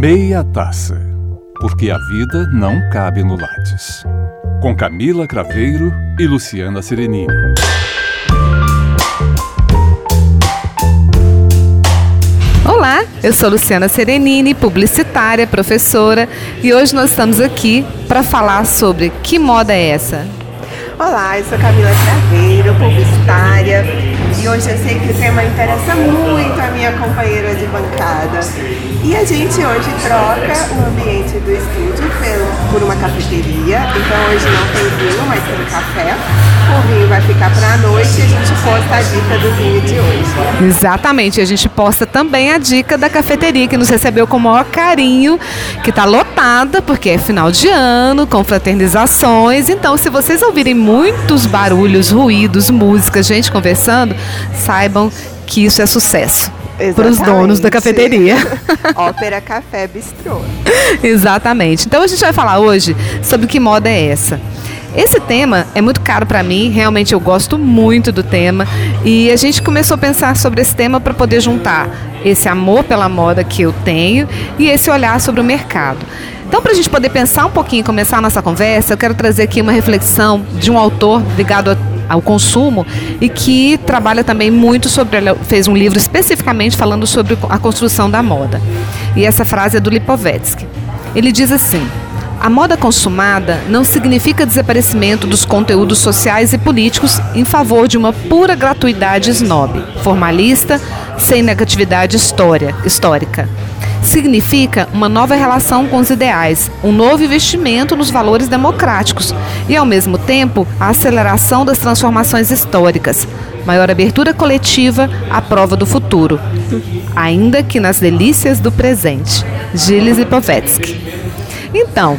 Meia Taça, porque a vida não cabe no Lattes. Com Camila Craveiro e Luciana Serenini. Olá, eu sou Luciana Serenini, publicitária, professora, e hoje nós estamos aqui para falar sobre que moda é essa? Olá, eu sou Camila Craveiro, publicitária, hoje eu sei que o tema interessa muito a minha companheira de bancada. E a gente hoje troca o ambiente do estúdio por uma cafeteria. Então hoje não tem vinho, mas tem café. O vinho vai ficar para a noite e a gente posta a dica do vinho de hoje. Exatamente, a gente posta também a dica da cafeteria que nos recebeu com o maior carinho, que está lotada, porque é final de ano, com fraternizações. Então, se vocês ouvirem muitos barulhos, ruídos, música, gente conversando, saibam que isso é sucesso para os donos da cafeteria. Ópera Café Bistrô. Exatamente. Então a gente vai falar hoje sobre que moda é essa. Esse tema é muito caro para mim, realmente eu gosto muito do tema e a gente começou a pensar sobre esse tema para poder juntar esse amor pela moda que eu tenho e esse olhar sobre o mercado. Então, para a gente poder pensar um pouquinho e começar a nossa conversa, eu quero trazer aqui uma reflexão de um autor ligado a ao consumo e que trabalha também muito sobre, fez um livro especificamente falando sobre a construção da moda. E essa frase é do Lipovetsky. Ele diz assim: a moda consumada não significa desaparecimento dos conteúdos sociais e políticos em favor de uma pura gratuidade snob, formalista, sem negatividade história, histórica significa uma nova relação com os ideais, um novo investimento nos valores democráticos e, ao mesmo tempo, a aceleração das transformações históricas, maior abertura coletiva à prova do futuro, ainda que nas delícias do presente. Gilles Lipovetsky. Então,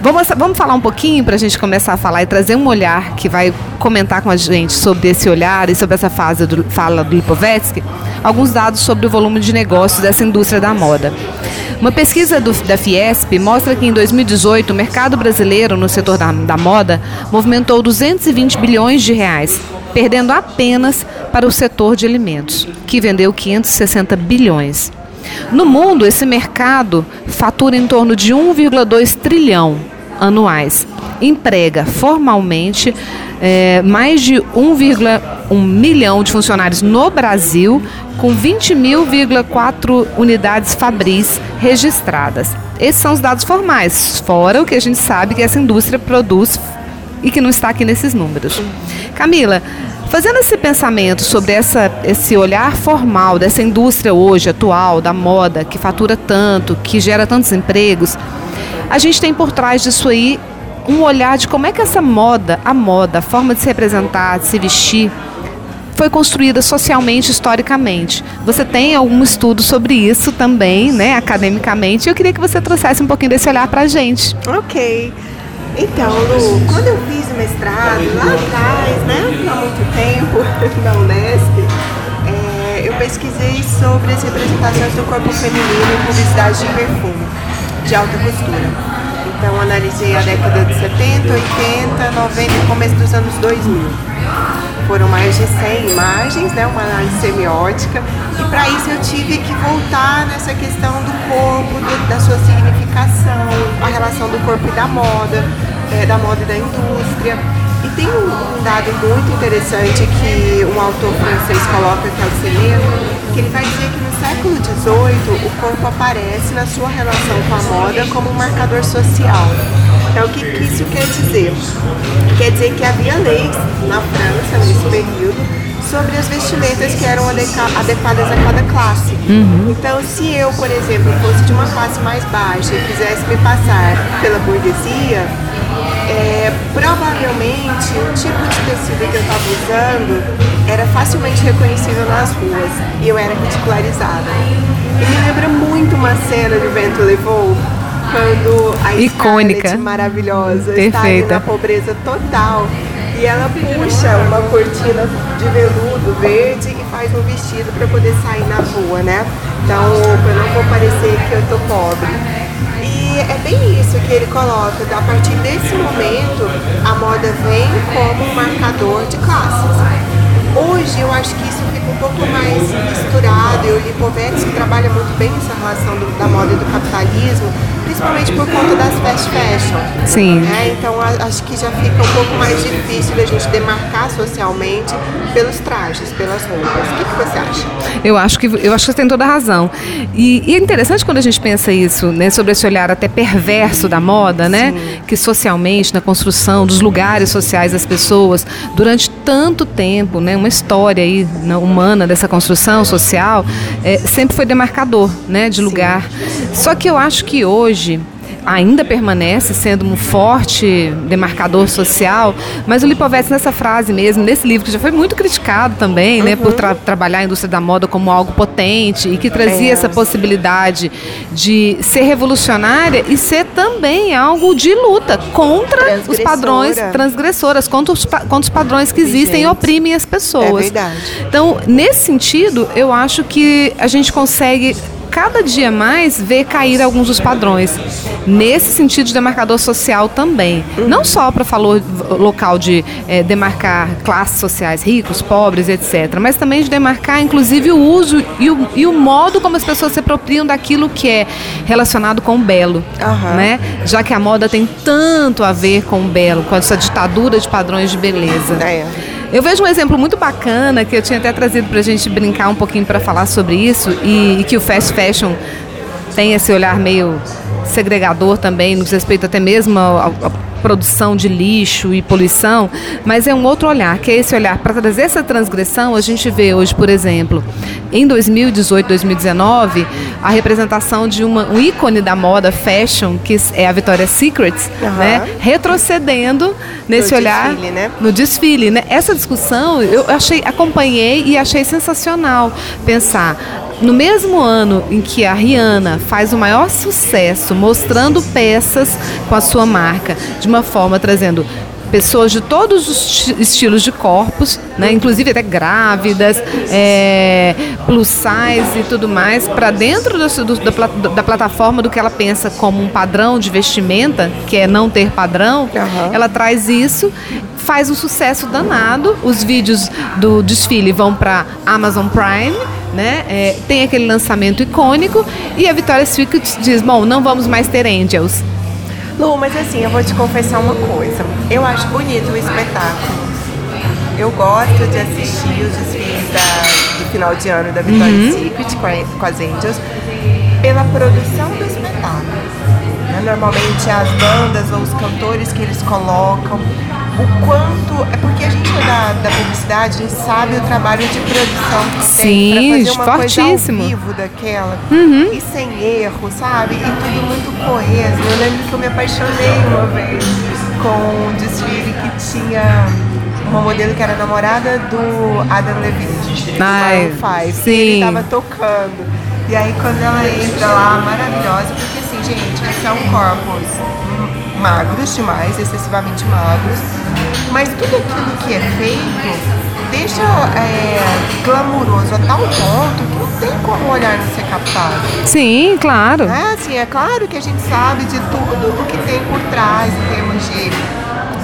Vamos, vamos falar um pouquinho para a gente começar a falar e trazer um olhar que vai comentar com a gente sobre esse olhar e sobre essa fase do, fala do Lipovetsky, alguns dados sobre o volume de negócios dessa indústria da moda. Uma pesquisa do, da Fiesp mostra que em 2018 o mercado brasileiro no setor da, da moda movimentou 220 bilhões de reais, perdendo apenas para o setor de alimentos, que vendeu 560 bilhões. No mundo, esse mercado fatura em torno de 1,2 trilhão anuais. Emprega formalmente é, mais de 1,1 milhão de funcionários no Brasil, com 20.000,4 unidades fabris registradas. Esses são os dados formais, fora o que a gente sabe que essa indústria produz e que não está aqui nesses números. Camila, Fazendo esse pensamento sobre essa, esse olhar formal dessa indústria hoje, atual, da moda, que fatura tanto, que gera tantos empregos, a gente tem por trás disso aí um olhar de como é que essa moda, a moda, a forma de se representar, de se vestir, foi construída socialmente, historicamente. Você tem algum estudo sobre isso também, né, academicamente? Eu queria que você trouxesse um pouquinho desse olhar para a gente. Ok. Então, Lu, quando eu fiz o mestrado, lá atrás, né, há muito tempo, na Unesp, é, eu pesquisei sobre as representações do corpo feminino em publicidade de perfume, de alta costura. Então, analisei a década de 70, 80, 90 e começo dos anos 2000. Foram mais de 100 imagens, né, uma análise semiótica, e para isso eu tive que voltar nessa questão do corpo, do, da sua significação, a relação do corpo e da moda, é, da moda e da indústria. E tem um, dado muito interessante que um autor francês coloca, que é o Seleno, que ele vai dizer que no século XVIII o corpo aparece na sua relação com a moda como um marcador social. Então, o que, que isso quer dizer? Quer dizer que havia leis na França, nesse período, sobre as vestimentas que eram adequadas a cada classe. Uhum. Então, se eu, por exemplo, fosse de uma classe mais baixa e quisesse me passar pela burguesia, é, provavelmente o tipo de tecido que eu estava usando era facilmente reconhecível nas ruas e eu era ridicularizada. E me lembra muito uma cena de Vento Levou, quando a Icônica. Scarlett, maravilhosa Perfeita. está na pobreza total e ela puxa uma cortina de veludo verde e faz um vestido para poder sair na rua, né? Então, eu não vou parecer que eu tô pobre. E é bem isso que ele coloca. A partir desse momento, a moda vem como um marcador de classes. Hoje eu acho que isso fica um pouco mais misturado e o Lipovetsky trabalha muito bem essa relação do, da moda e do capitalismo, principalmente por conta das fast fashion. Sim. Né? Então a, acho que já fica um pouco mais difícil da gente demarcar socialmente pelos trajes, pelas roupas. O que, que você acha? Eu acho que eu acho que você tem toda a razão. E, e, é interessante quando a gente pensa isso, né, sobre esse olhar até perverso da moda, né, Sim. que socialmente na construção dos lugares sociais das pessoas durante tanto tempo, né, uma história aí né, humana dessa construção social, é, sempre foi demarcador, né, de lugar. Sim. Só que eu acho que hoje ainda permanece sendo um forte demarcador social, mas o Lipovetsky nessa frase mesmo, nesse livro que já foi muito criticado também, uhum. né, por uhum. tra trabalhar a indústria da moda como algo potente e que trazia é. essa possibilidade de ser revolucionária e ser também algo de luta contra os padrões transgressoras, contra os, contra os padrões que existem e oprimem as pessoas. É verdade. Então, nesse sentido, eu acho que a gente consegue cada dia mais ver cair alguns dos padrões. Nesse sentido de demarcador social também. Não só para falar local de é, demarcar classes sociais, ricos, pobres, etc. Mas também de demarcar, inclusive, o uso e o, e o modo como as pessoas se apropriam daquilo que é relacionado com o belo. Uhum. Né? Já que a moda tem tanto a ver com o belo, com essa ditadura de padrões de beleza. É. Eu vejo um exemplo muito bacana que eu tinha até trazido para a gente brincar um pouquinho para falar sobre isso e, e, que o fast fashion tem esse olhar meio segregador também, nos respeito até mesmo ao produção de lixo e poluição, mas é um outro olhar, que é esse olhar para trazer essa transgressão. A gente vê hoje, por exemplo, em 2018, 2019, a representação de uma, um ícone da moda fashion, que é a Victoria's Secret, uhum. né, retrocedendo nesse no olhar desfile, né? no desfile. Né? Essa discussão eu achei, acompanhei e achei sensacional pensar no mesmo ano em que a Rihanna faz o maior sucesso mostrando peças com a sua marca, de uma forma trazendo pessoas de todos os estilos de corpos, né, inclusive até grávidas, é, plus size e tudo mais, para dentro do, do, da, da, plataforma do que ela pensa como um padrão de vestimenta, que é não ter padrão, uhum. ela traz isso, faz um sucesso danado. Os vídeos do desfile vão para Amazon Prime. Né? É, tem aquele lançamento icônico e a Victoria's Secret diz, bom, não vamos mais ter Angels. Lu, mas assim, eu vou te confessar uma coisa. Eu acho bonito o espetáculo. Eu gosto de assistir os desfiles da, do final de ano da Victoria's uhum. Secret com, a, com as Angels pela produção do espetáculo. Né? Normalmente as bandas ou os cantores que eles colocam, o quanto. É porque a gente é da, da publicidade, a gente sabe o trabalho de produção que Sim, tem pra fazer uma fortíssimo. coisa ao vivo daquela. Uhum. E sem erro, sabe? E tudo muito coeso. Eu lembro que eu me apaixonei uma vez com um desfile que tinha uma modelo que era namorada do Adam Levine, Ai, do Five. Sim. Ele tava tocando. E aí quando ela entra lá, maravilhosa, porque assim, gente, são corpos magros demais, excessivamente magros, mas tudo aquilo que é feito deixa é, glamuroso a tal ponto que não tem como olhar não ser captado. Sim, claro. É, assim, é claro que a gente sabe de tudo o que tem por trás em termos de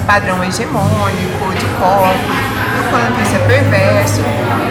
padrão hegemônico, de corpo, do quanto isso é perverso,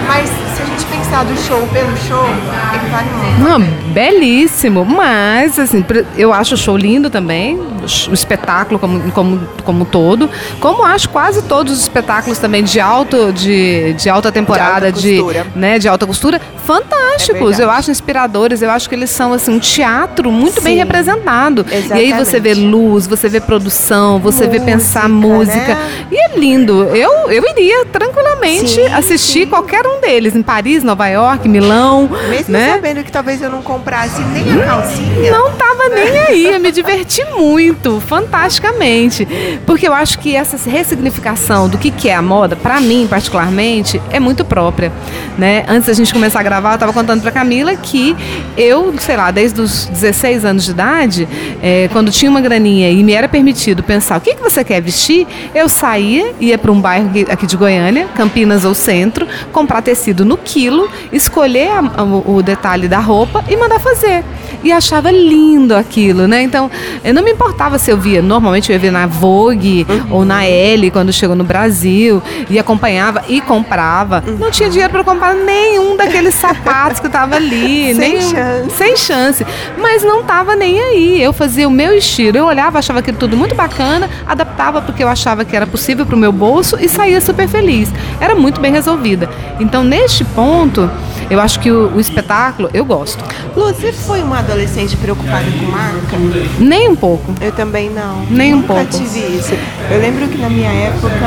mas se a gente pensar do show pelo show, ele vale muito. Não, belíssimo, mas assim, eu acho o show lindo também, o espetáculo como, como, como todo, como acho quase todos os espetáculos também de alto de, de alta temporada, de alta costura, de, né, de alta costura fantásticos. É eu acho inspiradores, eu acho que eles são assim um teatro muito Sim, bem representado. Exatamente. E aí você vê luz, você vê produção, você música, vê pensar música. Né? E é lindo. Eu, eu iria tranquilamente sim, assistir sim. qualquer um deles em Paris, Nova York, Milão. Mesmo né? sabendo que talvez eu não comprasse nem a calcinha. Não tava nem aí, eu me diverti muito, fantasticamente. Porque eu acho que essa ressignificação do que, é a moda, para mim particularmente, é muito própria. Né? Antes da gente começar a gravar, eu estava contando para Camila que eu, sei lá, desde os 16 anos de idade, é, quando tinha uma graninha e me era permitido pensar o que, que você quer vestir, eu saía, ia para um bairro aqui de Goiânia, Campinas ou Centro, comprar tecido no quilo, escolher a, a, o detalhe da roupa e mandar fazer. E achava lindo aquilo, né? Então, eu não me importava se eu via, normalmente eu ia ver na Vogue uhum. ou na Elle quando chegou no Brasil e acompanhava e comprava. Uhum. Não tinha dinheiro para comprar nenhum daqueles sapatos que tava ali, sem chance. sem chance, mas não tava nem aí. Eu fazia o meu estilo, eu olhava, achava aquilo tudo muito bacana, adaptava porque eu achava que era possível para o meu bolso e saía super feliz. Era muito bem resolvida. Então, neste ponto, eu acho que o, o espetáculo eu gosto. Lu, você foi uma adolescente preocupada com marca? Nem um pouco. Eu também não. Nem Nunca um pouco. tive isso. Eu lembro que na minha época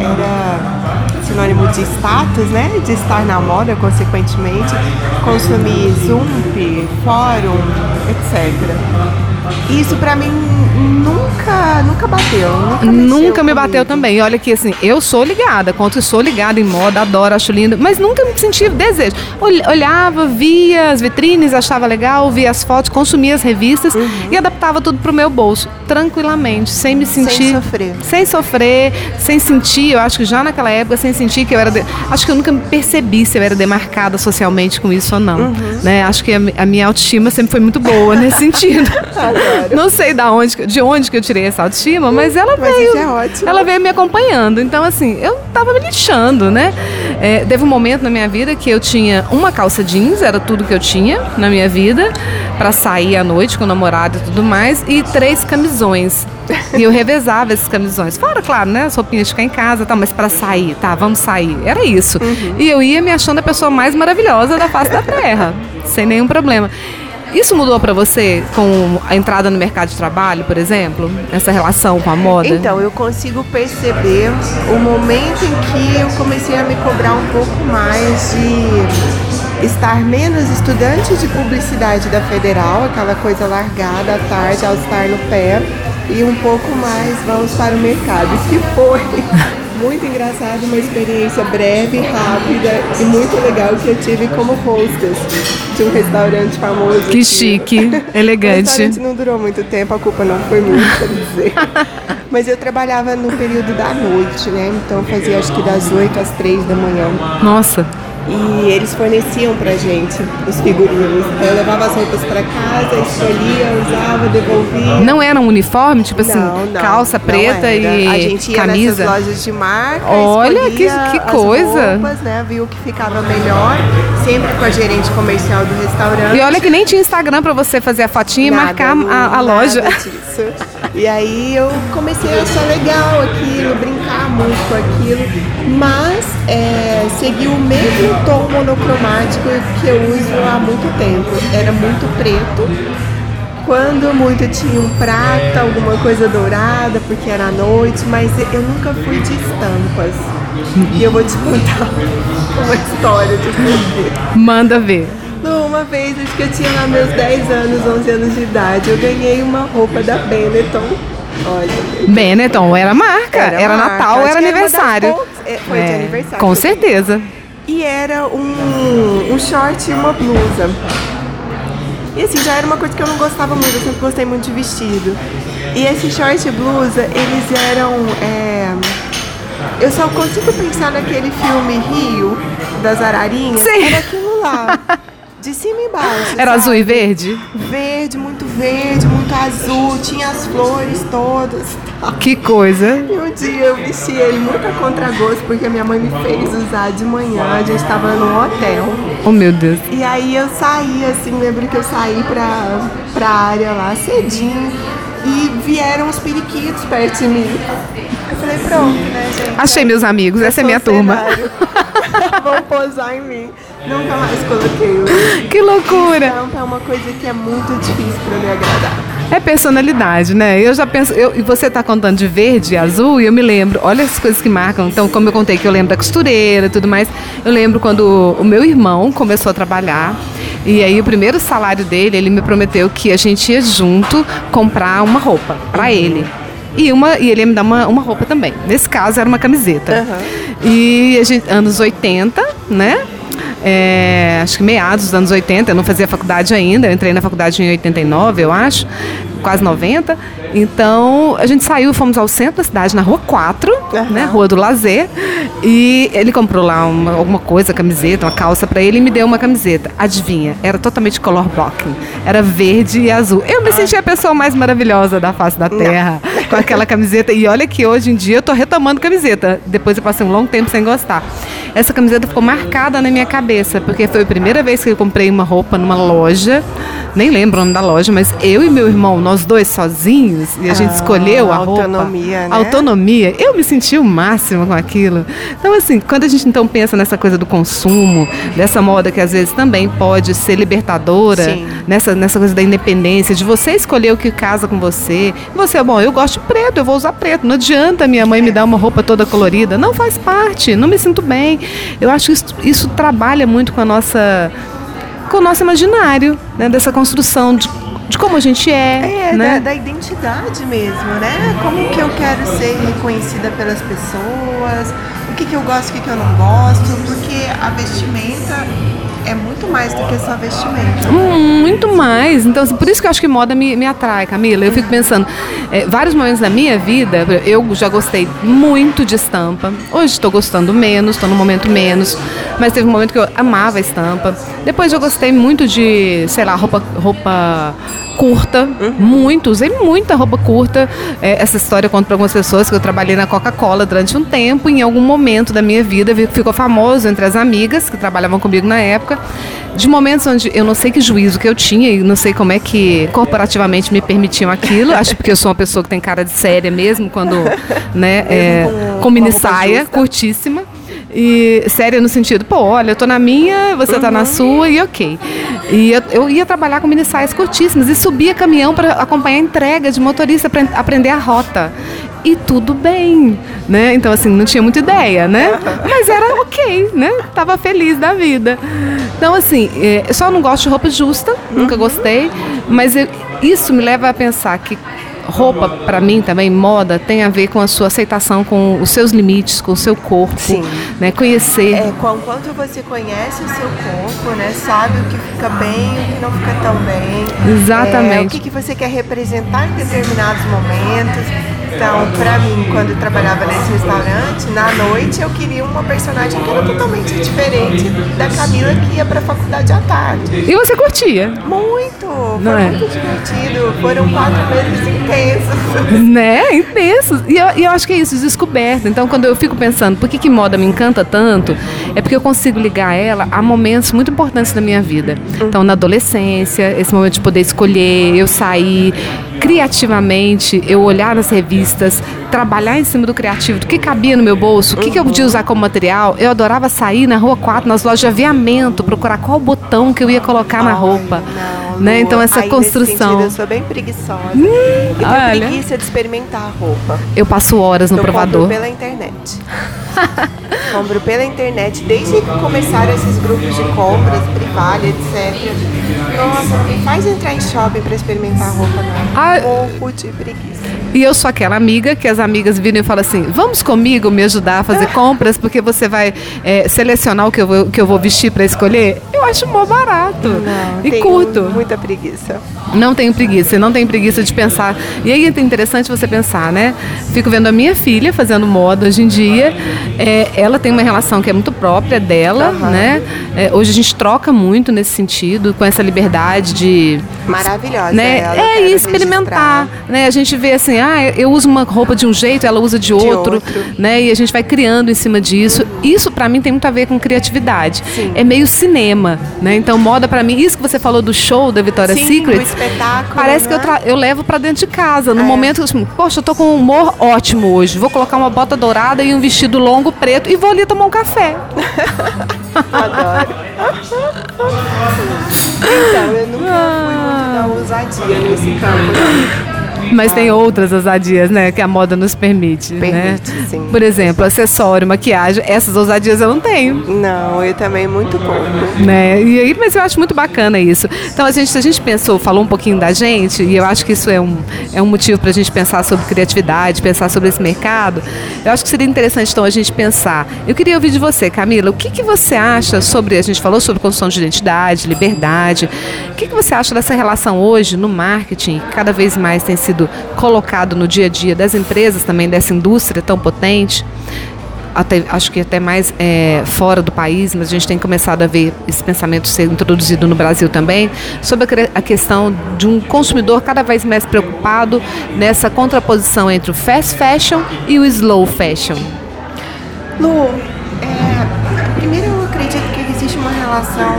era sinônimo de status, né? De estar na moda, consequentemente, consumir Zump, fórum, etc. Isso para mim nunca, nunca bateu. Nunca, nunca me bateu também. Olha que assim, eu sou ligada, quanto sou ligada em moda, adoro, acho lindo, mas nunca me senti desejo. Olhava, via as vitrines, achava legal, via as fotos, consumia as revistas uhum. e adaptava tudo pro meu bolso, tranquilamente, sem me sentir. Sem sofrer. Sem sofrer, sem sentir, eu acho que já naquela época, sem sentir que eu era. De, acho que eu nunca me percebi se eu era demarcada socialmente com isso ou não. Uhum. Né? Acho que a, a, minha autoestima sempre foi muito boa nesse sentido. Não sei da onde, de onde que eu tirei essa autoestima, mas ela mas veio. É ótimo. Ela veio me acompanhando. Então, assim, eu tava me lixando, né? É, teve um momento na minha vida que eu tinha uma calça jeans, era tudo que eu tinha na minha vida, para sair à noite com o namorado e tudo mais, e três camisões. E eu revezava esses camisões. Fora, claro, né? As roupinhas de ficar em casa, tá, mas para sair, tá, vamos sair. Era isso. Uhum. E eu ia me achando a pessoa mais maravilhosa da face da terra, sem nenhum problema. Isso mudou para você com a entrada no mercado de trabalho, por exemplo? Essa relação com a moda? Então, eu consigo perceber o momento em que eu comecei a me cobrar um pouco mais de estar menos estudante de publicidade da Federal, aquela coisa largada à tarde ao estar no pé, e um pouco mais vamos para o mercado, que foi muito engraçado, uma experiência breve, rápida e muito legal que eu tive como hostess de um restaurante famoso. Que chique, elegante. o restaurante não durou muito tempo, a culpa não foi minha, quer dizer. Mas eu trabalhava no período da noite, né? Então fazia acho que das 8 às 3 da manhã. Nossa. E eles forneciam pra gente os figurinos. Eu levava as roupas pra casa, escolhia, usava, devolvia. Não era um uniforme, tipo assim, não, não, calça preta e A gente ia camisa. nessas lojas de marca, Olha que, que coisa. Roupas, né, viu o que ficava melhor, sempre com a gerente comercial do restaurante. E olha que nem tinha Instagram pra você fazer a fotinha nada, e marcar a, a loja. Disso. E aí eu comecei a achar legal aquilo, brincar muito com aquilo, mas é, segui o mesmo tom monocromático que eu uso há muito tempo. Era muito preto. Quando muito tinha um prata, alguma coisa dourada, porque era à noite, mas eu nunca fui de estampas. E eu vou te contar uma história de porquê. Manda ver. Uma vez, acho que eu tinha lá meus 10 anos, 11 anos de idade, eu ganhei uma roupa da Benetton. Olha. Benetton era marca, era, era marca. Natal, era aniversário. Era foi é, de aniversário. Com certeza e era um, um short e uma blusa. E assim, já era uma coisa que eu não gostava muito, eu sempre gostei muito de vestido. E esse short e blusa, eles eram. É... Eu só consigo pensar naquele filme Rio, das Ararinhas. Sim. Era aquilo lá. De cima e embaixo. Era sabe? azul e verde? Verde, muito verde, muito azul, tinha as flores todas. Que coisa. E um dia eu vesti ele muito a contragosto, porque minha mãe me fez usar de manhã, a gente estava num hotel. Oh meu Deus. E aí eu saí, assim, lembro que eu saí pra, pra área lá cedinho e vieram os periquitos perto de mim. Eu falei, pronto, né, gente? Achei meus amigos, essa é minha turma. Vão posar em mim. Nunca mais coloquei. Que loucura! Estampa é uma coisa que é muito difícil para me agradar. É personalidade, né? Eu já penso, eu, e você está contando de verde e azul, e eu me lembro, olha as coisas que marcam. Então, como eu contei que eu lembro da costureira e tudo mais, eu lembro quando o meu irmão começou a trabalhar. E aí o primeiro salário dele, ele me prometeu que a gente ia junto comprar uma roupa para ele. E, uma, e ele ia me dar uma, uma roupa também. Nesse caso era uma camiseta. Uhum. E a gente, anos 80, né? É, acho que meados dos anos 80, eu não fazia faculdade ainda, eu entrei na faculdade em 89, eu acho. Quase 90. Então a gente saiu, fomos ao centro da cidade, na rua 4, uhum. né? Rua do Lazer. E ele comprou lá uma, alguma coisa, camiseta, uma calça para ele e me deu uma camiseta. Adivinha? Era totalmente color blocking. Era verde e azul. Eu me senti a pessoa mais maravilhosa da face da terra Não. com aquela camiseta. E olha que hoje em dia eu tô retomando camiseta. Depois eu passei um longo tempo sem gostar. Essa camiseta ficou marcada na minha cabeça, porque foi a primeira vez que eu comprei uma roupa numa loja. Nem lembro o nome da loja, mas eu e meu irmão, nós dois sozinhos, e a gente ah, escolheu a roupa. Autonomia, né? Autonomia. Eu me senti o máximo com aquilo. Então, assim, quando a gente então pensa nessa coisa do consumo, dessa moda que às vezes também pode ser libertadora, nessa, nessa coisa da independência, de você escolher o que casa com você. Você, bom, eu gosto de preto, eu vou usar preto. Não adianta minha mãe me dar uma roupa toda colorida. Não faz parte, não me sinto bem. Eu acho que isso, isso trabalha muito com a nossa com o nosso imaginário, né? Dessa construção de de como a gente é. É, né? da, da, identidade mesmo, né? Como que eu quero ser reconhecida pelas pessoas, o que, que eu gosto, o que, que eu não gosto, porque a vestimenta é muito mais do que só vestimenta. Hum, muito mais. Então, assim, por isso que eu acho que moda me, me atrai, Camila. Eu fico pensando, é, vários momentos da minha vida, eu já gostei muito de estampa. Hoje estou gostando menos, estou no momento menos. Mas teve um momento que eu amava estampa. Depois eu gostei muito de, sei lá, roupa, roupa curta, uhum. muito, usei muita roupa curta. É, essa história eu conto para algumas pessoas que eu trabalhei na Coca-Cola durante um tempo, em algum momento da minha vida ficou famoso entre as amigas que trabalhavam comigo na época, de momentos onde eu não sei que juízo que eu tinha e não sei como é que corporativamente me permitiam aquilo. Acho porque eu sou uma pessoa que tem cara de séria mesmo quando, né, é, com mini saia curtíssima. E séria no sentido, pô, olha, eu tô na minha, você uhum. tá na uhum. sua e ok. E eu, eu ia trabalhar com mini saias curtíssimas e subia caminhão para acompanhar a entrega de motorista para aprender a rota. E tudo bem, né? Então, assim, não tinha muita ideia, né? Mas era ok, né? Tava feliz da vida. Então, assim, é, eu só não gosto de roupa justa, nunca uhum. gostei, mas eu, isso me leva a pensar que roupa, para mim também, moda, tem a ver com a sua aceitação com os seus limites, com o seu corpo. Sim. Né? Conhecer. É, com quanto você conhece o seu corpo, né? Sabe o que fica bem e o que não fica tão bem. Exatamente. É, o que, que você quer representar em determinados momentos. Então, para mim, quando eu trabalhava nesse restaurante, na noite eu queria uma personagem que era totalmente diferente da Camila que ia para a faculdade à tarde. E você curtia? Muito, foi Não é? muito divertido. Foram quatro meses intensos. Né? Intensos. E eu, e eu acho que é isso, descoberta. Então, quando eu fico pensando por que, que moda me encanta tanto, é porque eu consigo ligar ela a momentos muito importantes da minha vida. Então, na adolescência, esse momento de poder escolher, eu sair criativamente, eu olhar nas revistas, artistas, trabalhar em cima do criativo, do que cabia no meu bolso, o que, que eu podia usar como material. Eu adorava sair na Rua 4, nas lojas de aviamento, procurar qual botão que eu ia colocar na roupa. Não, né? Então essa Aí, construção. Sentido, eu sou bem preguiçosa. Hum, e tenho olha. preguiça de experimentar a roupa. Eu passo horas no eu provador. Compro pela internet. compro pela internet desde que começaram esses grupos de compras, Privalha, etc. Nossa, me faz entrar em shopping para experimentar a roupa não. Ah, Morro de preguiça. E eu sou aquela amiga que as amigas viram e falam assim: vamos comigo me ajudar a fazer compras, porque você vai é, selecionar o que eu vou, que eu vou vestir para escolher. Eu acho mó barato. Não, e curto. Muita preguiça. Não tenho preguiça, não tenho preguiça de pensar. E aí é interessante você pensar, né? Fico vendo a minha filha fazendo moda hoje em dia. É, ela tem uma relação que é muito própria dela, uhum. né? É, hoje a gente troca muito nesse sentido, com essa liberdade de. Maravilhosa. Né? é, e experimentar. Né? A gente vê assim, ah, eu uso uma roupa de um jeito, ela usa de outro, de outro. né? E a gente vai criando em cima disso. Isso para mim tem muito a ver com criatividade. Sim. É meio cinema, né? Então moda para mim, isso que você falou do show da Victoria's Sim, Secret, espetáculo, parece né? que eu, né? eu levo para dentro de casa, no é. momento assim, poxa, eu tô com um humor ótimo hoje, vou colocar uma bota dourada e um vestido longo preto e vou ali tomar um café. Adoro. então, eu nunca fui muito da ousadia nesse campo. Né? Mas tem outras ousadias, né? Que a moda nos permite. Permite, né? sim. Por exemplo, acessório, maquiagem, essas ousadias eu não tenho. Não, eu também muito pouco. Né? E aí, mas eu acho muito bacana isso. Então, a gente, a gente pensou, falou um pouquinho da gente, e eu acho que isso é um, é um motivo para a gente pensar sobre criatividade, pensar sobre esse mercado. Eu acho que seria interessante, então, a gente pensar. Eu queria ouvir de você, Camila, o que, que você acha sobre, a gente falou sobre construção de identidade, liberdade, o que, que você acha dessa relação hoje no marketing, que cada vez mais tem sido colocado no dia a dia das empresas também, dessa indústria tão potente? até, acho que até mais é, fora do país, mas a gente tem começado a ver esse pensamento ser introduzido no Brasil também, sobre a, a questão de um consumidor cada vez mais preocupado nessa contraposição entre o fast fashion e o slow fashion. Lu, é, primeiro eu acredito que existe uma relação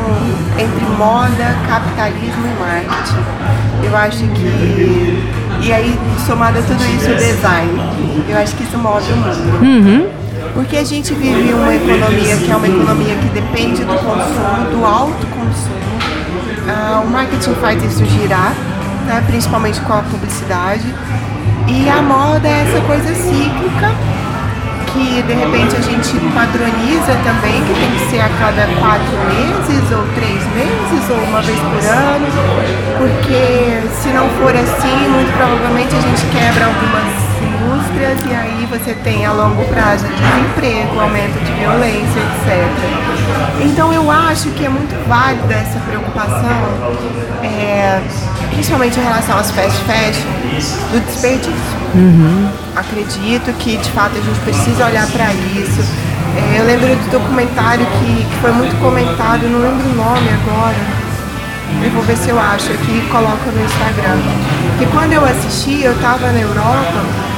entre moda, capitalismo e marketing. Eu acho que. E aí, somado a tudo isso, o design. Eu acho que isso move o mundo. Uhum. Porque a gente vive uma economia que é uma economia que depende do consumo, do alto consumo. Ah, o marketing faz isso girar, né, principalmente com a publicidade. E a moda é essa coisa cíclica que de repente a gente padroniza também, que tem que ser a cada quatro meses, ou três meses, ou uma vez por ano, porque se não for assim, muito provavelmente a gente quebra algumas indústrias e aí você tem a longo prazo desemprego, aumento de violência, etc. Então eu acho que é muito válida essa preocupação, é, principalmente em relação às fast fashion, do desperdício. Uhum. Acredito que de fato a gente precisa olhar para isso. É, eu lembro do documentário que, que foi muito comentado, não lembro o nome agora. Eu vou ver se eu acho aqui e coloco no Instagram. Que quando eu assisti, eu estava na Europa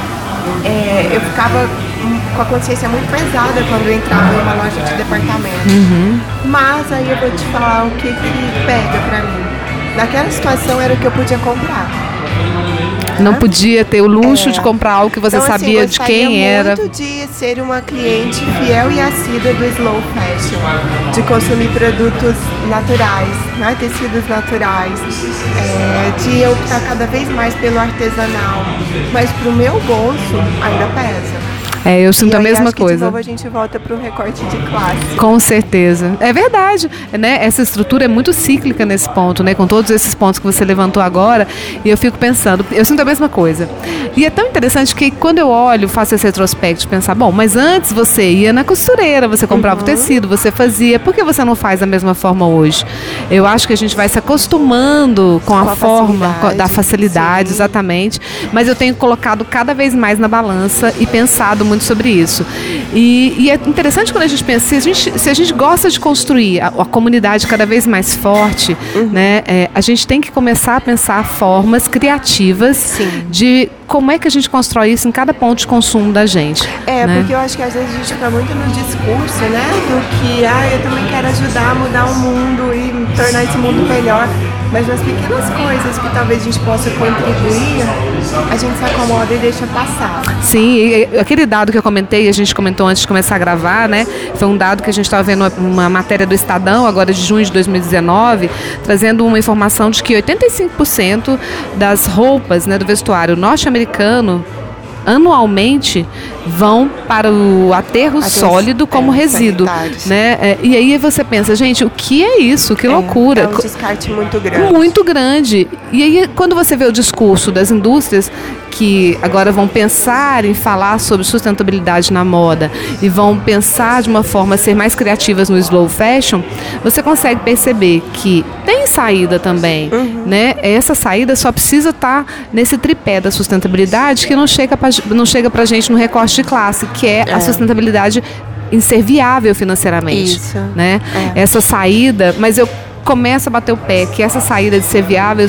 é, eu ficava com a consciência muito pesada quando eu entrava numa loja de departamento. Uhum. Mas aí eu vou te falar o que, que pega pra mim. Naquela situação era o que eu podia comprar. Não podia ter o luxo É. de comprar algo que você então, assim, sabia de gostaria quem era. muito de ser uma cliente fiel e assídua do slow fashion, de consumir produtos naturais, né, tecidos naturais, é, de optar cada vez mais pelo artesanal. Mas pro meu bolso ainda pesa. É, eu sinto E a mesma que de coisa. novo a gente volta pro recorte de classe. Com certeza. É verdade, né? Essa estrutura é muito cíclica nesse ponto, né? Com todos esses pontos que você levantou agora, e eu fico pensando, eu sinto a mesma coisa. E é tão interessante que quando eu olho, faço esse retrospecto pensar, bom, mas antes você ia na costureira, você comprava Uhum. o tecido, você fazia, por que você não faz da mesma forma hoje? Eu acho que a gente vai se acostumando com a, Com a forma facilidade, da facilidade, sim. exatamente, mas eu tenho colocado cada vez mais na balança e pensado muito sobre isso. E, e é interessante quando a gente pensa, se a gente, se a gente gosta de construir a, a comunidade cada vez mais forte, Uhum. né, é, a gente tem que começar a pensar formas criativas Sim. de como é que a gente constrói isso em cada ponto de consumo da gente. É, né? porque eu acho que às vezes a gente fica muito no discurso, né? Do que, ah, eu também quero ajudar a mudar o mundo e tornar esse mundo melhor. Mas nas pequenas coisas que talvez a gente possa contribuir, a gente se acomoda e deixa passar. Sim, aquele dado que eu comentei, a gente comentou antes de começar a gravar, né? Foi um dado que a gente estava vendo uma matéria do Estadão, agora de junho de 2019, trazendo uma informação de que 85% das roupas né, do vestuário norte-americano anualmente vão para o aterro Aterro, sólido como é, resíduo, sanitários. né? É, e aí você pensa, gente, o que é isso? Que loucura! É um descarte muito grande. Muito grande. E aí, quando você vê o discurso das indústrias que agora vão pensar em falar sobre sustentabilidade na moda e vão pensar de uma forma a ser mais criativas no slow fashion, você consegue perceber que tem saída também, né? Essa saída só precisa estar nesse tripé da sustentabilidade que não chega pra, não chega pra gente no recorte de classe, que é, a É. sustentabilidade em ser viável financeiramente, Isso. né? É. Essa saída, mas eu começo a bater o pé que essa saída de ser viável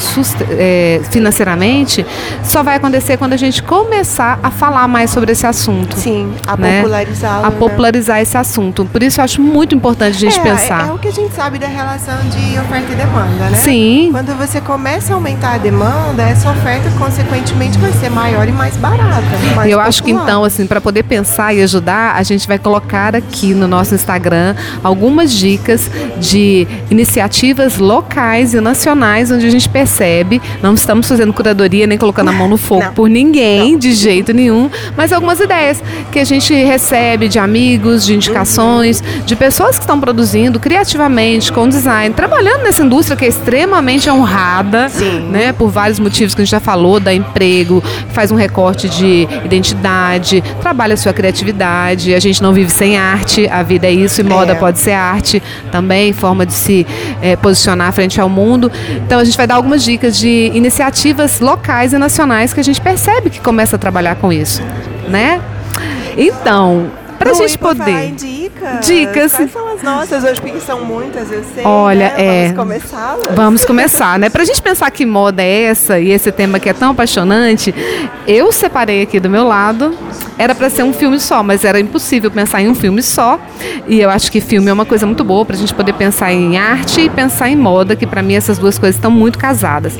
é, financeiramente só vai acontecer quando a gente começar a falar mais sobre esse assunto. Sim, a né? popularizá-lo. A né? popularizar esse assunto. Por isso eu acho muito importante a gente é, pensar. É, o que a gente sabe da relação de oferta e demanda, né? Sim. Quando você começa a aumentar a demanda, essa oferta, consequentemente, vai ser maior e mais barata. Mais Eu acho que popular. então, assim, para poder pensar e ajudar, a gente vai colocar aqui no nosso Instagram algumas dicas de iniciativas iniciativas locais e nacionais onde a gente percebe, não estamos fazendo curadoria nem colocando a mão no fogo Não. por ninguém, Não. de jeito nenhum, mas algumas ideias que a gente recebe de amigos, de indicações, de pessoas que estão produzindo criativamente, com design, trabalhando nessa indústria que é extremamente honrada, Sim. né, por vários motivos que a gente já falou, dá emprego, faz um recorte de identidade, trabalha a sua criatividade, a gente não vive sem arte, a vida é isso e moda É. pode ser arte também, forma de se posicionar frente ao mundo. Então a gente vai dar algumas dicas de iniciativas locais e nacionais que a gente percebe que começa a trabalhar com isso, né? Então, para a gente poder em dicas. Dicas. Quais são as nossas hoje? Porque são muitas, eu sei. Olha, né? é. Vamos começá-las? Vamos começar, né? Pra gente pensar que moda é essa e esse tema que é tão apaixonante, eu separei aqui do meu lado. Era pra ser um filme só, mas era impossível pensar em um filme só. E eu acho que filme é uma coisa muito boa pra gente poder pensar em arte e pensar em moda, que pra mim essas duas coisas estão muito casadas.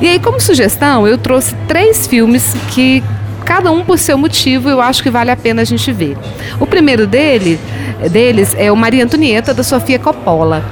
E aí, como sugestão, eu trouxe três filmes que cada um por seu motivo, eu acho que vale a pena a gente ver. O primeiro dele, deles é o Maria Antonieta, da Sofia Coppola.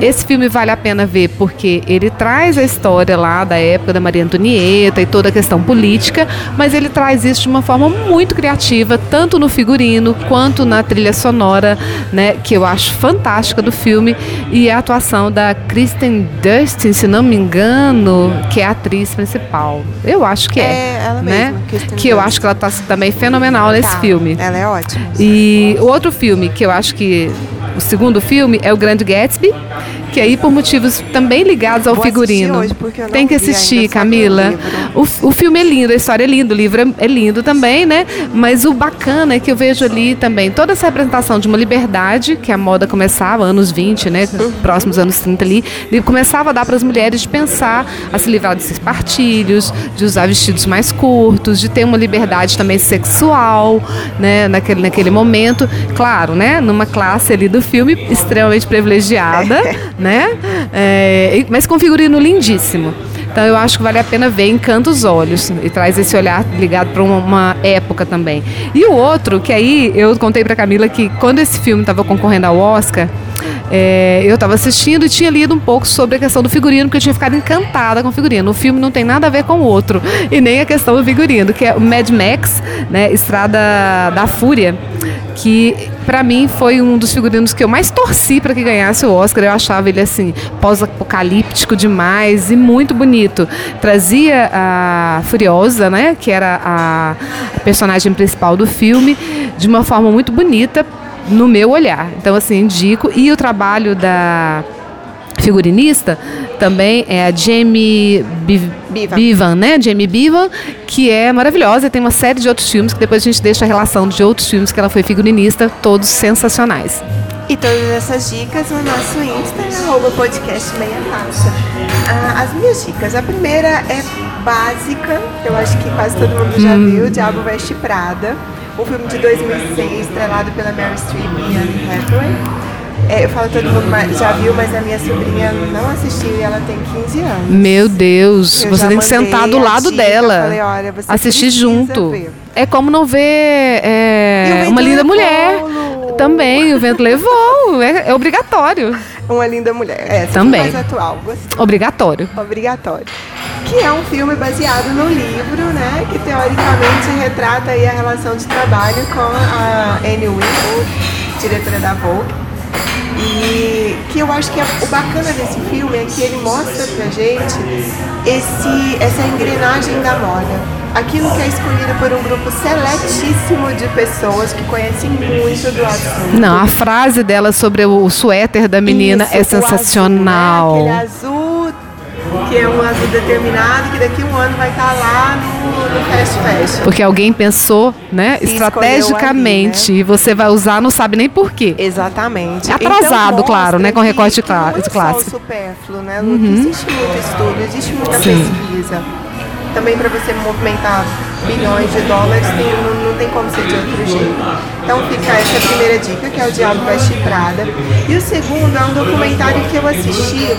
Esse filme vale a pena ver porque ele traz a história lá da época da Maria Antonieta e toda a questão política, mas ele traz isso de uma forma muito criativa, tanto no figurino quanto na trilha sonora, né, que eu acho fantástica do filme, e a atuação da Kristen Dustin, se não me engano, que é a atriz principal. Eu acho que é. É, ela né? mesma, Kristen Que eu acho que ela está também fenomenal nesse Tá, filme. Ela é ótima. E o outro filme que eu acho que o segundo filme é o Grande Gatsby, que aí por motivos também ligados ao Vou figurino. hoje, porque eu não Tem que assistir, Camila. O, o filme é lindo, a história é linda, o livro é, é lindo também, né? Mas o bacana é que eu vejo ali também toda essa representação de uma liberdade que a moda começava, anos 20, né? Próximos anos 30 ali, começava a dar para as mulheres de pensar, a se livrar desses partilhos, de usar vestidos mais curtos, de ter uma liberdade também sexual, né? Naquele, naquele momento. Claro, né? Numa classe ali do filme extremamente privilegiada, né? É, mas com figurino lindíssimo. Então eu acho que vale a pena ver, encanta os olhos e traz esse olhar ligado para uma época também. E o outro, que aí eu contei para Camila que quando esse filme estava concorrendo ao Oscar, é, eu estava assistindo e tinha lido um pouco sobre a questão do figurino, porque eu tinha ficado encantada com o figurino. O filme não tem nada a ver com o outro, e nem a questão do figurino, que é o Mad Max, né, Estrada da Fúria, que para mim foi um dos figurinos que eu mais torci para que ganhasse o Oscar. Eu achava ele assim pós-apocalíptico demais e muito bonito. Trazia a Furiosa, né, que era a personagem principal do filme, de uma forma muito bonita no meu olhar. Então assim indico e o trabalho da figurinista também é a Jamie Biv- Bevan. Bevan, né? Jamie Bevan, que é maravilhosa. Tem uma série de outros filmes que depois a gente deixa a relação de outros filmes que ela foi figurinista, todos sensacionais. E todas essas dicas no nosso Insta, arroba podcast meia. Ah, as minhas dicas, a primeira é básica, eu acho que quase todo mundo já Hum. viu, Diabo Veste Prada, um filme de 2006, estrelado pela Meryl Streep e Anne Hathaway. É, eu falo todo mundo já viu, mas a minha sobrinha não assistiu e ela tem 15 anos. Meu Deus, Eu você tem que sentar do lado dica, dela. falei, olha, você assistir junto. ver. É como não ver é, uma linda mulher. Lu. Também, o vento levou. É, é obrigatório. Uma linda mulher. É, super Também. mais atual. Gostei. Obrigatório. Obrigatório. Que é um filme baseado no livro, né? Que teoricamente retrata aí a relação de trabalho com a Anne Wintour, diretora da Vogue. E que eu acho que é- o bacana desse filme é que ele mostra pra gente esse, essa engrenagem da moda. Aquilo que é escolhido por um grupo seletíssimo de pessoas que conhecem muito do assunto. Não, a frase dela sobre o, suéter da menina Isso, é o azul, sensacional. né? Aquele azul que é um azul determinado, que daqui a um ano vai estar lá no, no Fast Fashion. Porque alguém pensou, né, Se estrategicamente, ali, e você vai usar, não sabe nem por quê. Exatamente. Atrasado, Então, claro, né, com recorte de que cla- não é só classe. o supérfluo, né? Que existe muito estudo, existe muita Sim. pesquisa. Também para você movimentar bilhões de dólares, tem- não, não tem como ser de outro jeito. Então fica essa primeira dica, que é o Diabo Veste Prada. E o segundo é um documentário que eu assisti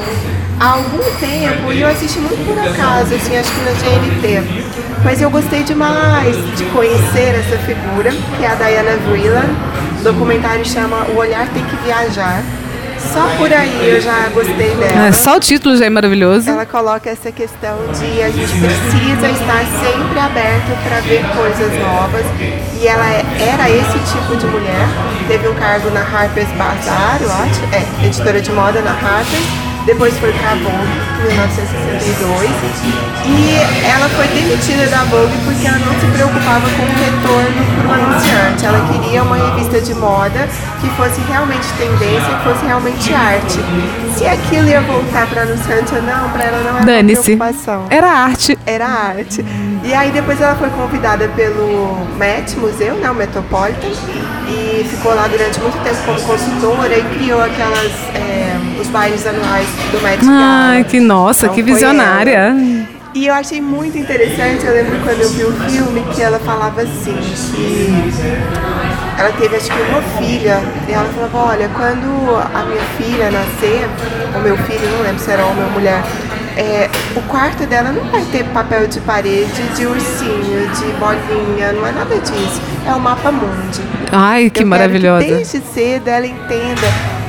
há algum tempo, e eu assisti muito por acaso, assim, acho que na GNT. Mas eu gostei demais de conhecer essa figura, que é a Diana Vreeland. O documentário chama O Olhar Tem Que Viajar Só por aí eu já gostei dela. É, só o título já é maravilhoso. Ela coloca essa questão de a gente precisa estar sempre aberto para ver coisas novas. E ela é- era esse tipo de mulher. Teve um cargo na Harper's Bazaar, eu acho. É, editora de moda na Harper's. Depois foi para a Vogue, em 1962. E ela foi demitida da Vogue porque ela não se preocupava com o retorno para o anunciante. Ela queria uma revista de moda que fosse realmente tendência, que fosse realmente arte. Se aquilo ia voltar para anunciante ou não, para ela não era uma Dane-se. preocupação. Era arte. Era arte. E aí depois ela foi convidada pelo Met Museu, né, o Metropolitan, e ficou lá durante muito tempo como consultora e criou aquelas é, os bailes anuais do Met Gala. Ai, que nossa, Então que visionária. E eu achei muito interessante, eu lembro quando eu vi o filme que ela falava assim, que ela teve acho que uma filha, e ela falava, olha, quando a minha filha nascer, ou meu filho, não lembro se era homem ou mulher, é, o quarto dela não vai ter papel de parede, de ursinho, de bolinha, não é nada disso. É o mapa mundi. Ai, que Eu maravilhosa. Que desde cedo ela entenda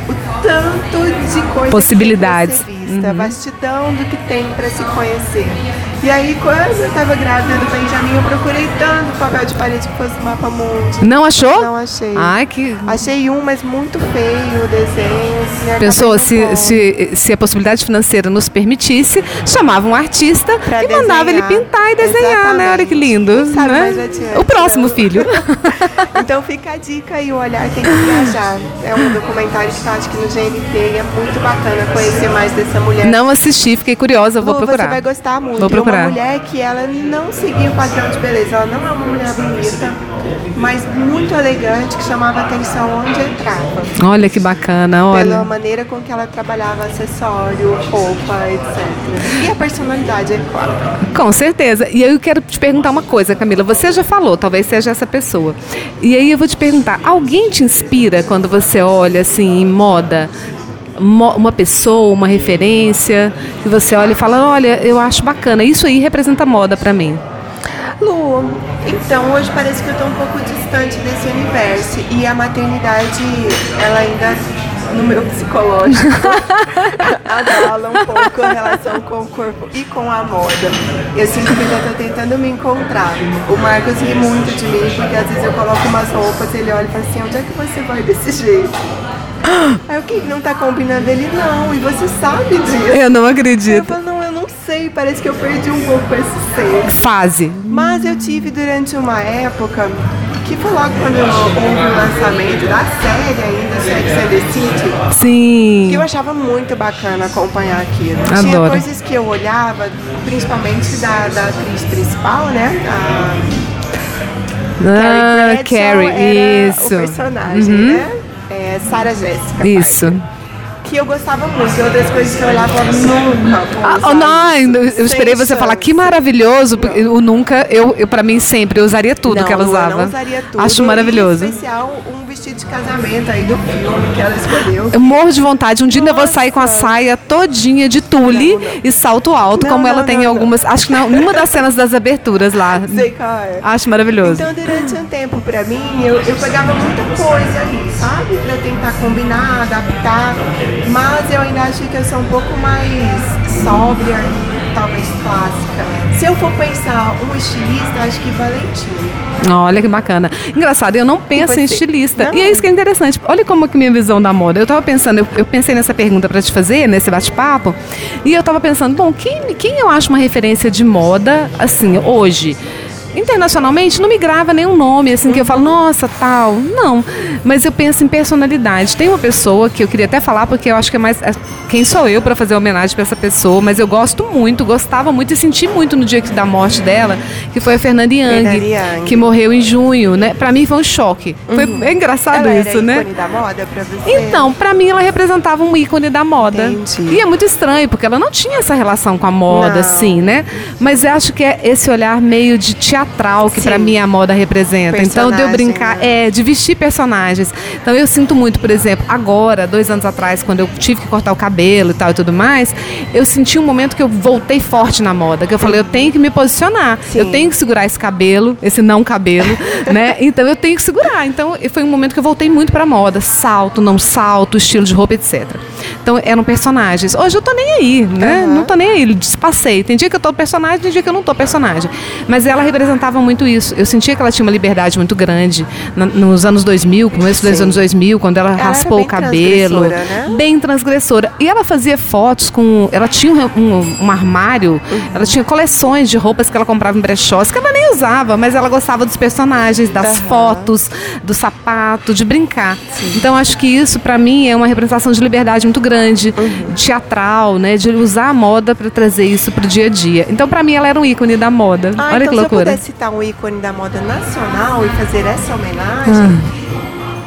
o tanto de coisa Possibilidades. que tem pra ser vista, a vastidão do que tem para se conhecer. E aí, quando eu estava grávida do Benjamin, eu procurei tanto papel de parede que fosse mapa mundi. Não achou? Não achei. Ai, que. Achei um, mas muito feio o desenho. Assim, Pessoa, se, se, se a possibilidade financeira nos permitisse, chamava um artista Pra e mandava ele desenhar. pintar e desenhar, né? Olha que lindo. Sabe né? O próximo né? filho. Então fica a dica aí, o olhar tem que viajar. É um documentário que tá, acho que no GNT e é muito bacana conhecer mais dessa mulher. Não assisti, fiquei curiosa, vou Lu, procurar. Você vai gostar muito. Vou É uma mulher que ela não seguia o padrão de beleza. Ela não é uma mulher bonita, mas muito elegante, que chamava atenção onde entrava. Olha que bacana, Pela olha. maneira com que ela trabalhava acessório, roupa, etc. E a personalidade, é claro. Com certeza. E aí eu quero te perguntar uma coisa, Camila. Você já falou, talvez seja essa pessoa. E aí eu vou te perguntar, alguém te inspira quando você olha assim em moda? Uma pessoa, uma referência, que você olha e fala, olha, eu acho bacana, isso aí representa moda pra mim. Lu, então hoje parece que eu tô um pouco distante desse universo e a maternidade, ela ainda no meu psicológico abala um pouco a relação com o corpo e com a moda. Eu sinto que ainda tô tentando me encontrar. O Marcos ri muito de mim porque às vezes eu coloco umas roupas, ele olha e fala assim, onde é que você vai desse jeito? Aí o que não tá combinando ele não, e você sabe disso. Eu não Eu acredito. falo, não, eu não sei, parece que eu perdi um pouco esse ser. Fase. Mas eu tive durante uma época, que foi logo quando houve o lançamento da série ainda, Sex and the City, Sim. que eu achava muito bacana acompanhar aquilo. Tinha Adoro. coisas que eu olhava, principalmente da, da atriz principal, né? A Ah, Carrie, era isso. o personagem, Uhum. né? É, Sarah Jessica. Isso. Parker, Que eu gostava muito. E outras coisas que eu olhava nunca. Ah, oh, não, isso. eu esperei você falar que maravilhoso. porque O nunca, eu, eu para mim sempre eu usaria tudo não, que ela usava. Eu não usaria tudo. Acho maravilhoso. Em especial um vestido de casamento aí do filme que ela escolheu. Eu morro de vontade. Um dia ainda vou sair com a Nossa. saia todinha de tule Não, não. e salto alto, Não, como ela tem em algumas. Acho que não, numa das cenas das aberturas lá. Sei qual é. Acho maravilhoso. Então, durante um tempo, pra mim, eu, eu pegava muita coisa ali, sabe? Pra tentar combinar, adaptar. Mas eu ainda acho que eu sou um pouco mais sóbria talvez clássica. Se eu for pensar um estilista, acho que Valentino. Olha que bacana. Engraçado, eu não penso em estilista. Não? E é isso que é interessante. Olha como que minha visão da moda. Eu tava pensando, eu, eu pensei nessa pergunta para te fazer, nesse bate-papo, e eu tava pensando, bom, quem, quem eu acho uma referência de moda, assim, hoje? Internacionalmente, não me grava nenhum nome, assim, que eu falo, nossa, tal. Não. Mas eu penso em personalidade. Tem uma pessoa que eu queria até falar, porque eu acho que é mais. é, Quem sou eu para fazer homenagem para essa pessoa? Mas eu gosto muito, gostava muito e senti muito no dia que- da morte dela, que foi a Fernanda Young, Fernanda Young. que morreu em junho, né? Para mim foi um choque. Foi é engraçado Ela isso, né? ícone da moda pra você? Então, pra mim ela representava um ícone da moda. Entendi. E é muito estranho, porque ela não tinha essa relação com a moda, Não. assim, né? Mas eu acho que é esse olhar meio de teatral que pra mim a moda representa. Então, de eu brincar, né? é, de vestir personagens. Então, eu sinto muito, por exemplo, agora, dois anos atrás, quando eu tive que cortar o cabelo e tal e tudo mais, eu senti um momento que eu voltei forte na moda, que eu falei, eu tenho que me posicionar, Sim. eu tenho que segurar esse cabelo, esse não cabelo, né? Então eu tenho que segurar. Então foi um momento que eu voltei muito pra moda. Salto, não salto, estilo de roupa, etc. Então eram personagens. Hoje eu tô nem aí, né? Uhum. Não tô nem aí, despacei. Tem dia que eu tô personagem, tem dia que eu não tô personagem. Mas ela representava muito isso. Eu sentia que ela tinha uma liberdade muito grande na- nos anos 2000, começo dos Sim. anos 2000, quando ela, Ela raspou o cabelo. transgressora, né? Bem transgressora. E ela fazia fotos com. Ela tinha um, um- um armário, ela tinha coleções de roupas que ela comprava em brechós, que ela nem usava, mas ela gostava dos personagens, das Aham. fotos, do sapato, de brincar. Então acho que isso, pra mim, é uma representação de liberdade muito grande, Uhum. teatral, né? De usar a moda pra trazer isso pro dia a dia. Então, pra mim, ela era um ícone da moda. Ah, Olha então que se eu loucura. pudesse citar um ícone da moda nacional e fazer essa homenagem, Ah.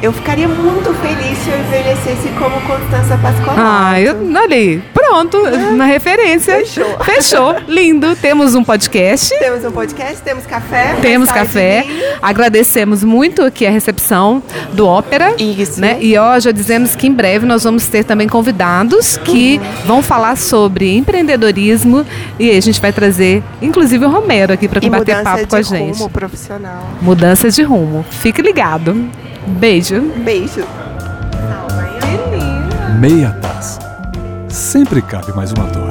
Eu ficaria muito feliz se eu envelhecesse como Constança Pascolato. Ah, eu, aí. Pronto, na referência. Fechou. Fechou. Lindo. Temos um podcast. Temos um podcast, temos café. Temos café. Agradecemos muito aqui a recepção do Ópera. Isso. Né? E ó, já dizemos que em breve nós vamos ter também convidados que vão falar sobre empreendedorismo e a gente vai trazer, inclusive, o Romero aqui para bater mudança papo de com a gente. rumo profissional. Mudança de rumo. Fique ligado. Beijo. Beijo. Meia taça. Sempre cabe mais uma dose.